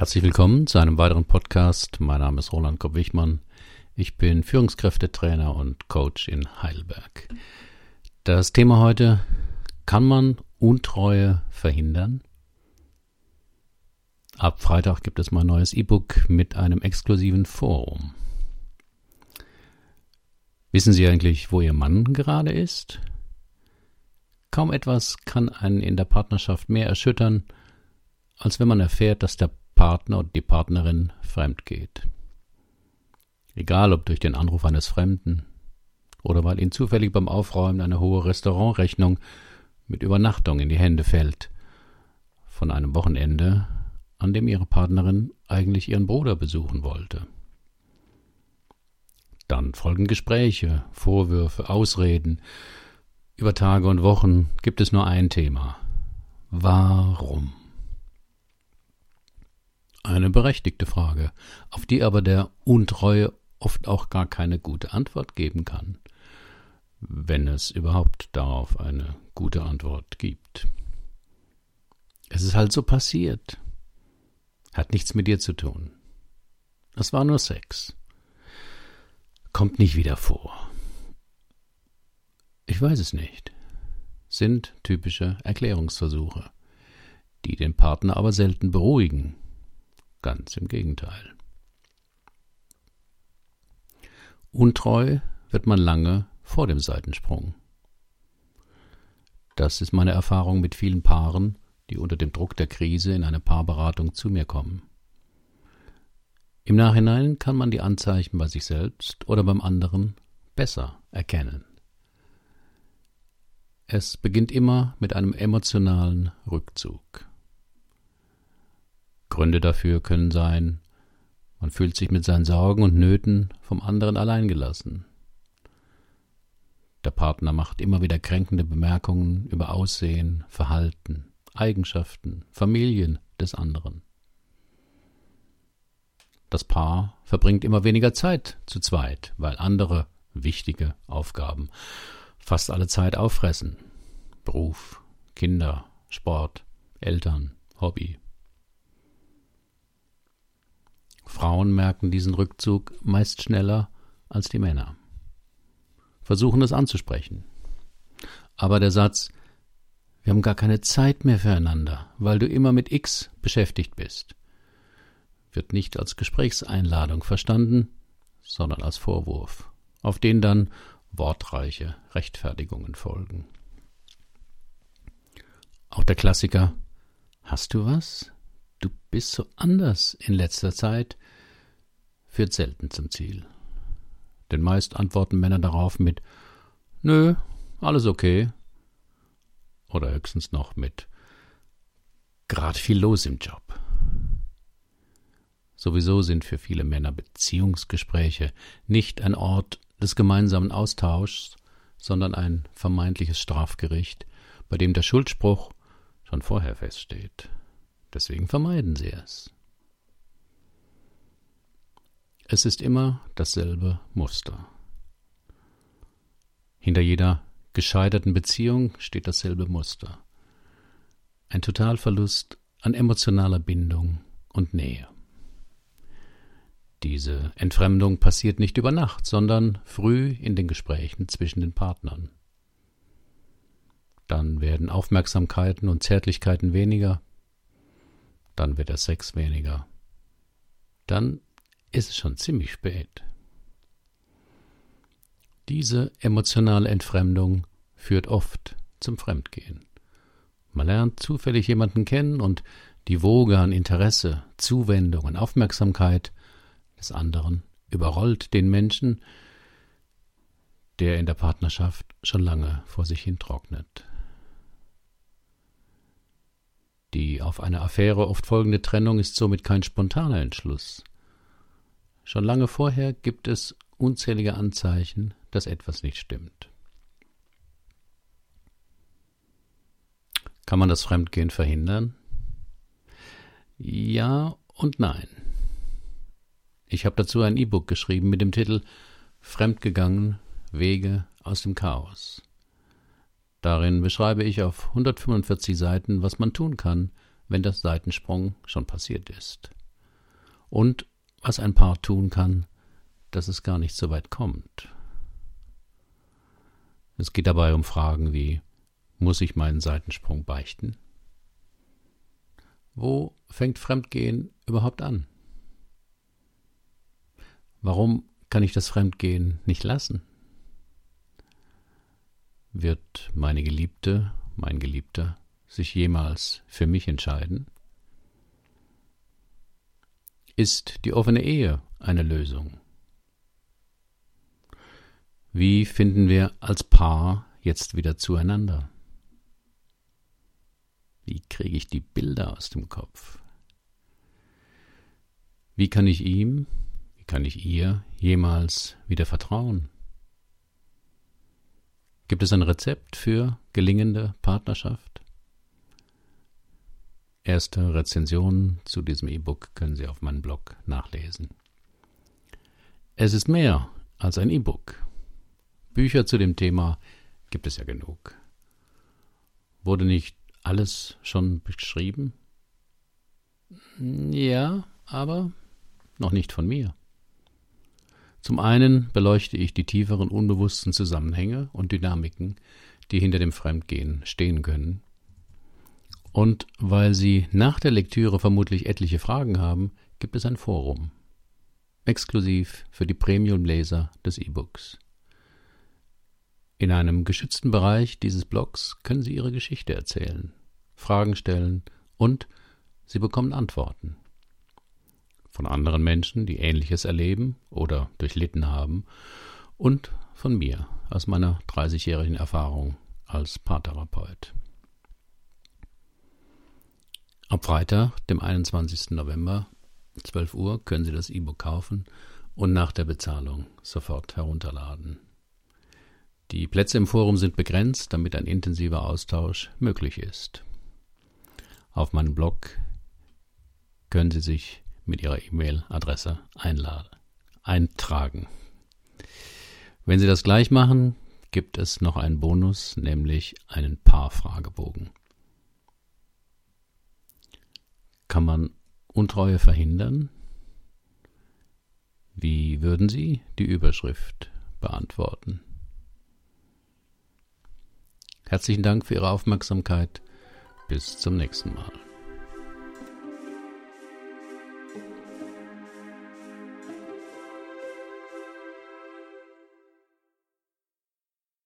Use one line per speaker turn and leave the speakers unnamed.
Herzlich willkommen zu einem weiteren Podcast. Mein Name ist Roland Kopp-Wichmann. Ich bin Führungskräftetrainer und Coach in Heidelberg. Das Thema heute, kann man Untreue verhindern? Ab Freitag gibt es mein neues E-Book mit einem exklusiven Forum. Wissen Sie eigentlich, wo Ihr Mann gerade ist? Kaum etwas kann einen in der Partnerschaft mehr erschüttern, als wenn man erfährt, dass der Partner und die Partnerin fremd geht. Egal ob durch den Anruf eines Fremden oder weil ihnen zufällig beim Aufräumen eine hohe Restaurantrechnung mit Übernachtung in die Hände fällt, von einem Wochenende, an dem ihre Partnerin eigentlich ihren Bruder besuchen wollte. Dann folgen Gespräche, Vorwürfe, Ausreden. Über Tage und Wochen gibt es nur ein Thema. Warum? Eine berechtigte Frage, auf die aber der Untreue oft auch gar keine gute Antwort geben kann, wenn es überhaupt darauf eine gute Antwort gibt. Es ist halt so passiert. Hat nichts mit dir zu tun. Es war nur Sex kommt nicht wieder vor. Ich weiß es nicht. Sind typische Erklärungsversuche, die den Partner aber selten beruhigen. Ganz im Gegenteil. Untreu wird man lange vor dem Seitensprung. Das ist meine Erfahrung mit vielen Paaren, die unter dem Druck der Krise in eine Paarberatung zu mir kommen. Im Nachhinein kann man die Anzeichen bei sich selbst oder beim anderen besser erkennen. Es beginnt immer mit einem emotionalen Rückzug. Gründe dafür können sein, man fühlt sich mit seinen Sorgen und Nöten vom anderen alleingelassen. Der Partner macht immer wieder kränkende Bemerkungen über Aussehen, Verhalten, Eigenschaften, Familien des anderen. Das Paar verbringt immer weniger Zeit zu zweit, weil andere wichtige Aufgaben fast alle Zeit auffressen. Beruf, Kinder, Sport, Eltern, Hobby. Frauen merken diesen Rückzug meist schneller als die Männer. Versuchen es anzusprechen. Aber der Satz, wir haben gar keine Zeit mehr füreinander, weil du immer mit X beschäftigt bist, wird nicht als Gesprächseinladung verstanden, sondern als Vorwurf, auf den dann wortreiche Rechtfertigungen folgen. Auch der Klassiker Hast du was? Du bist so anders in letzter Zeit führt selten zum Ziel. Denn meist antworten Männer darauf mit Nö, alles okay. Oder höchstens noch mit Grad viel los im Job. Sowieso sind für viele Männer Beziehungsgespräche nicht ein Ort des gemeinsamen Austauschs, sondern ein vermeintliches Strafgericht, bei dem der Schuldspruch schon vorher feststeht. Deswegen vermeiden sie es. Es ist immer dasselbe Muster. Hinter jeder gescheiterten Beziehung steht dasselbe Muster. Ein Totalverlust an emotionaler Bindung und Nähe. Diese Entfremdung passiert nicht über Nacht, sondern früh in den Gesprächen zwischen den Partnern. Dann werden Aufmerksamkeiten und Zärtlichkeiten weniger, dann wird der Sex weniger. Dann ist es schon ziemlich spät. Diese emotionale Entfremdung führt oft zum Fremdgehen. Man lernt zufällig jemanden kennen und die Woge an Interesse, Zuwendung und Aufmerksamkeit des anderen überrollt den Menschen, der in der Partnerschaft schon lange vor sich hin trocknet. Die auf eine Affäre oft folgende Trennung ist somit kein spontaner Entschluss. Schon lange vorher gibt es unzählige Anzeichen, dass etwas nicht stimmt. Kann man das Fremdgehen verhindern? Ja und nein. Ich habe dazu ein E-Book geschrieben mit dem Titel Fremdgegangen Wege aus dem Chaos. Darin beschreibe ich auf 145 Seiten, was man tun kann, wenn der Seitensprung schon passiert ist. und was ein Paar tun kann, dass es gar nicht so weit kommt. Es geht dabei um Fragen wie muss ich meinen Seitensprung beichten? Wo fängt Fremdgehen überhaupt an? Warum kann ich das Fremdgehen nicht lassen? Wird meine Geliebte, mein Geliebter sich jemals für mich entscheiden? Ist die offene Ehe eine Lösung? Wie finden wir als Paar jetzt wieder zueinander? Wie kriege ich die Bilder aus dem Kopf? Wie kann ich ihm, wie kann ich ihr jemals wieder vertrauen? Gibt es ein Rezept für gelingende Partnerschaft? Erste Rezensionen zu diesem E-Book können Sie auf meinem Blog nachlesen. Es ist mehr als ein E-Book. Bücher zu dem Thema gibt es ja genug. Wurde nicht alles schon beschrieben? Ja, aber noch nicht von mir. Zum einen beleuchte ich die tieferen unbewussten Zusammenhänge und Dynamiken, die hinter dem Fremdgehen stehen können. Und weil Sie nach der Lektüre vermutlich etliche Fragen haben, gibt es ein Forum. Exklusiv für die Premium-Leser des E-Books. In einem geschützten Bereich dieses Blogs können Sie Ihre Geschichte erzählen, Fragen stellen und Sie bekommen Antworten. Von anderen Menschen, die Ähnliches erleben oder durchlitten haben und von mir aus meiner 30-jährigen Erfahrung als Paartherapeut. Ab Freitag, dem 21. November, 12 Uhr, können Sie das E-Book kaufen und nach der Bezahlung sofort herunterladen. Die Plätze im Forum sind begrenzt, damit ein intensiver Austausch möglich ist. Auf meinem Blog können Sie sich mit Ihrer E-Mail-Adresse eintragen. Wenn Sie das gleich machen, gibt es noch einen Bonus, nämlich einen Paar-Fragebogen. Kann man Untreue verhindern? Wie würden Sie die Überschrift beantworten? Herzlichen Dank für Ihre Aufmerksamkeit. Bis zum nächsten Mal.